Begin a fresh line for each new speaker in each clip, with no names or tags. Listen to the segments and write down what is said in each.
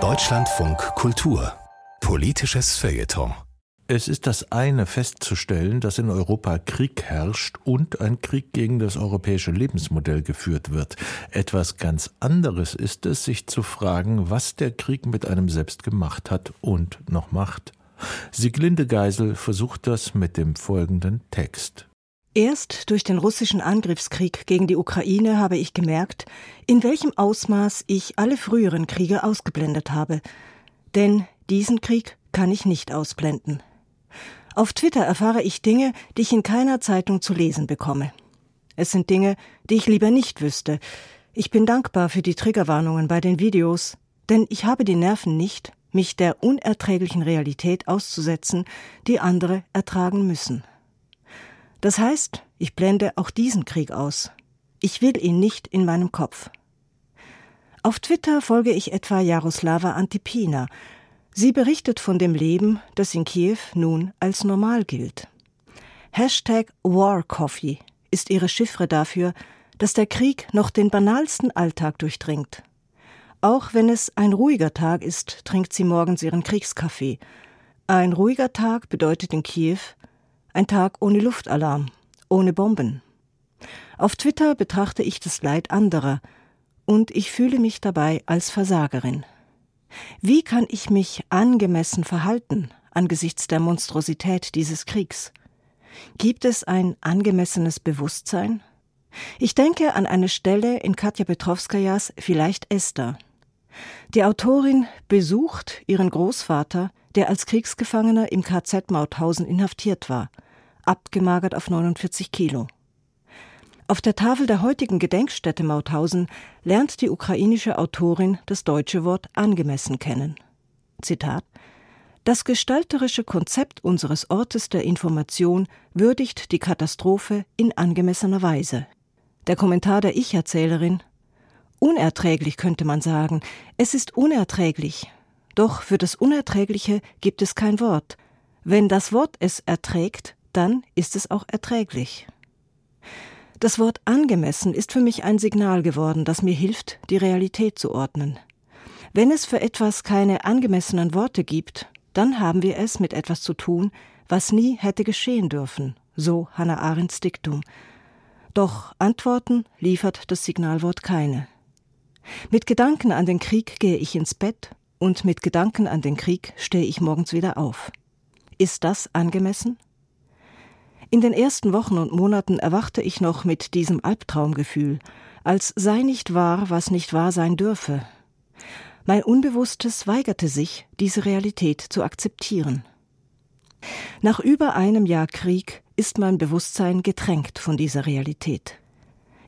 Deutschlandfunk Kultur Politisches Feuilleton
es ist das eine festzustellen, dass in Europa Krieg herrscht und ein Krieg gegen das europäische Lebensmodell geführt wird. Etwas ganz anderes ist es, sich zu fragen, was der Krieg mit einem selbst gemacht hat und noch macht. Sieglinde Geisel versucht das mit dem folgenden Text.
Erst durch den russischen Angriffskrieg gegen die Ukraine habe ich gemerkt, in welchem Ausmaß ich alle früheren Kriege ausgeblendet habe. Denn diesen Krieg kann ich nicht ausblenden. Auf Twitter erfahre ich Dinge, die ich in keiner Zeitung zu lesen bekomme. Es sind Dinge, die ich lieber nicht wüsste. Ich bin dankbar für die Triggerwarnungen bei den Videos, denn ich habe die Nerven nicht, mich der unerträglichen Realität auszusetzen, die andere ertragen müssen. Das heißt, ich blende auch diesen Krieg aus. Ich will ihn nicht in meinem Kopf. Auf Twitter folge ich etwa Jaroslava Antipina, Sie berichtet von dem Leben, das in Kiew nun als normal gilt. Hashtag WarCoffee ist ihre Chiffre dafür, dass der Krieg noch den banalsten Alltag durchdringt. Auch wenn es ein ruhiger Tag ist, trinkt sie morgens ihren Kriegskaffee. Ein ruhiger Tag bedeutet in Kiew ein Tag ohne Luftalarm, ohne Bomben. Auf Twitter betrachte ich das Leid anderer und ich fühle mich dabei als Versagerin. Wie kann ich mich angemessen verhalten angesichts der Monstrosität dieses Kriegs? Gibt es ein angemessenes Bewusstsein? Ich denke an eine Stelle in Katja Petrovskajas Vielleicht Esther. Die Autorin besucht ihren Großvater, der als Kriegsgefangener im KZ Mauthausen inhaftiert war, abgemagert auf 49 Kilo. Auf der Tafel der heutigen Gedenkstätte Mauthausen lernt die ukrainische Autorin das deutsche Wort angemessen kennen. Zitat Das gestalterische Konzept unseres Ortes der Information würdigt die Katastrophe in angemessener Weise. Der Kommentar der Ich-Erzählerin Unerträglich könnte man sagen. Es ist unerträglich. Doch für das Unerträgliche gibt es kein Wort. Wenn das Wort es erträgt, dann ist es auch erträglich. Das Wort angemessen ist für mich ein Signal geworden, das mir hilft, die Realität zu ordnen. Wenn es für etwas keine angemessenen Worte gibt, dann haben wir es mit etwas zu tun, was nie hätte geschehen dürfen, so Hannah Arendts Diktum. Doch Antworten liefert das Signalwort keine. Mit Gedanken an den Krieg gehe ich ins Bett und mit Gedanken an den Krieg stehe ich morgens wieder auf. Ist das angemessen? In den ersten Wochen und Monaten erwachte ich noch mit diesem Albtraumgefühl, als sei nicht wahr, was nicht wahr sein dürfe. Mein Unbewusstes weigerte sich, diese Realität zu akzeptieren. Nach über einem Jahr Krieg ist mein Bewusstsein getränkt von dieser Realität.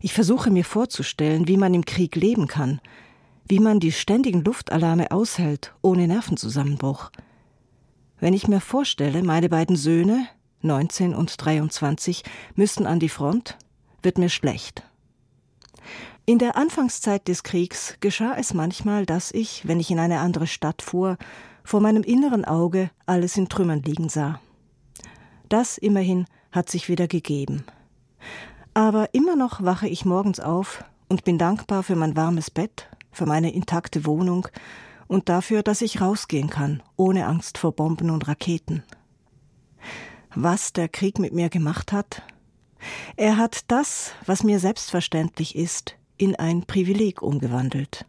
Ich versuche mir vorzustellen, wie man im Krieg leben kann, wie man die ständigen Luftalarme aushält, ohne Nervenzusammenbruch. Wenn ich mir vorstelle, meine beiden Söhne, 19 und 23 müssen an die Front, wird mir schlecht. In der Anfangszeit des Kriegs geschah es manchmal, dass ich, wenn ich in eine andere Stadt fuhr, vor meinem inneren Auge alles in Trümmern liegen sah. Das immerhin hat sich wieder gegeben. Aber immer noch wache ich morgens auf und bin dankbar für mein warmes Bett, für meine intakte Wohnung und dafür, dass ich rausgehen kann, ohne Angst vor Bomben und Raketen was der Krieg mit mir gemacht hat? Er hat das, was mir selbstverständlich ist, in ein Privileg umgewandelt.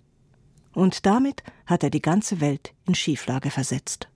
Und damit hat er die ganze Welt in Schieflage versetzt.